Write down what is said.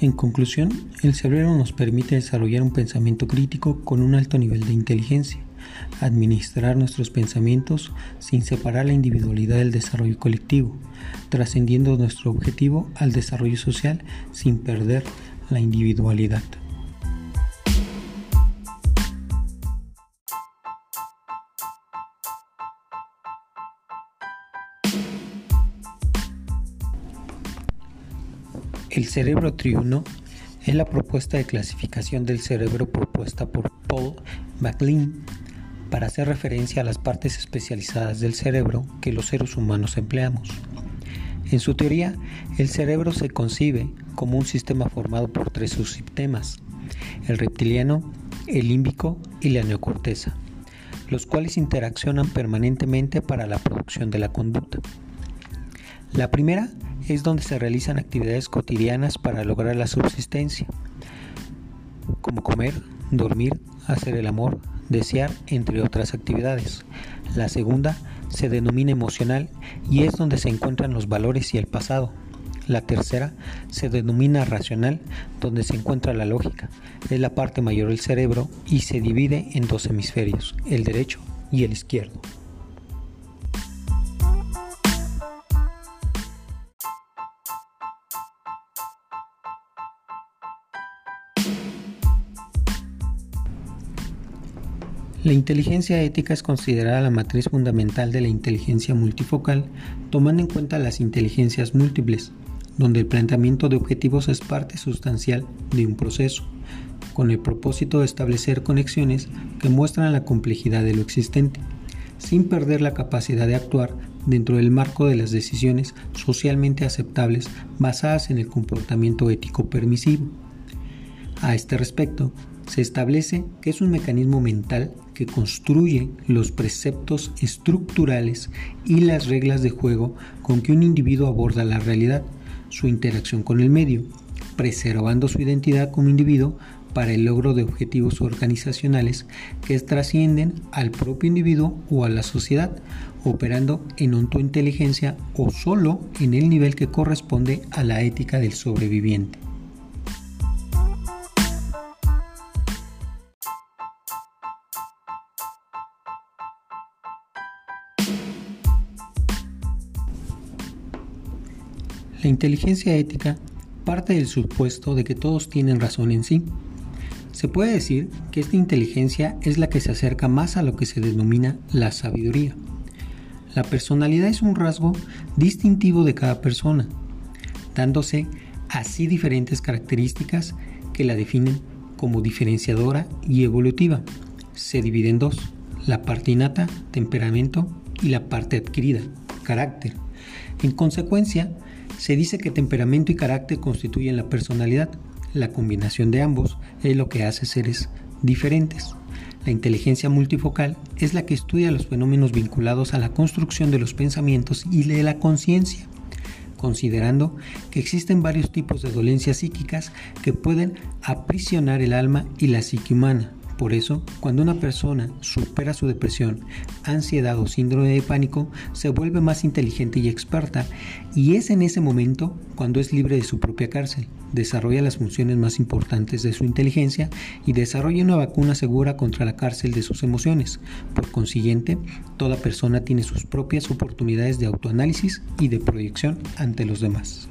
En conclusión, el cerebro nos permite desarrollar un pensamiento crítico con un alto nivel de inteligencia, administrar nuestros pensamientos sin separar la individualidad del desarrollo colectivo, trascendiendo nuestro objetivo al desarrollo social sin perder la individualidad. El cerebro triuno es la propuesta de clasificación del cerebro propuesta por Paul MacLean para hacer referencia a las partes especializadas del cerebro que los seres humanos empleamos. En su teoría, el cerebro se concibe como un sistema formado por tres subsistemas, el reptiliano, el límbico y la neocorteza, los cuales interaccionan permanentemente para la producción de la conducta. La primera es donde se realizan actividades cotidianas para lograr la subsistencia, como comer, dormir, hacer el amor, desear, entre otras actividades. La segunda se denomina emocional y es donde se encuentran los valores y el pasado. La tercera se denomina racional, donde se encuentra la lógica. Es la parte mayor del cerebro y se divide en dos hemisferios, el derecho y el izquierdo. La inteligencia ética es considerada la matriz fundamental de la inteligencia multifocal, tomando en cuenta las inteligencias múltiples, donde el planteamiento de objetivos es parte sustancial de un proceso, con el propósito de establecer conexiones que muestran la complejidad de lo existente, sin perder la capacidad de actuar dentro del marco de las decisiones socialmente aceptables basadas en el comportamiento ético permisivo. A este respecto, se establece que es un mecanismo mental que construye los preceptos estructurales y las reglas de juego con que un individuo aborda la realidad, su interacción con el medio, preservando su identidad como individuo para el logro de objetivos organizacionales que trascienden al propio individuo o a la sociedad, operando en ontointeligencia o solo en el nivel que corresponde a la ética del sobreviviente. La inteligencia ética parte del supuesto de que todos tienen razón en sí. Se puede decir que esta inteligencia es la que se acerca más a lo que se denomina la sabiduría. La personalidad es un rasgo distintivo de cada persona, dándose así diferentes características que la definen como diferenciadora y evolutiva. Se divide en dos, la parte innata, temperamento, y la parte adquirida, carácter. En consecuencia, se dice que temperamento y carácter constituyen la personalidad. La combinación de ambos es lo que hace seres diferentes. La inteligencia multifocal es la que estudia los fenómenos vinculados a la construcción de los pensamientos y de la conciencia, considerando que existen varios tipos de dolencias psíquicas que pueden aprisionar el alma y la psique humana, por eso, cuando una persona supera su depresión, ansiedad o síndrome de pánico, se vuelve más inteligente y experta y es en ese momento cuando es libre de su propia cárcel, desarrolla las funciones más importantes de su inteligencia y desarrolla una vacuna segura contra la cárcel de sus emociones. Por consiguiente, toda persona tiene sus propias oportunidades de autoanálisis y de proyección ante los demás.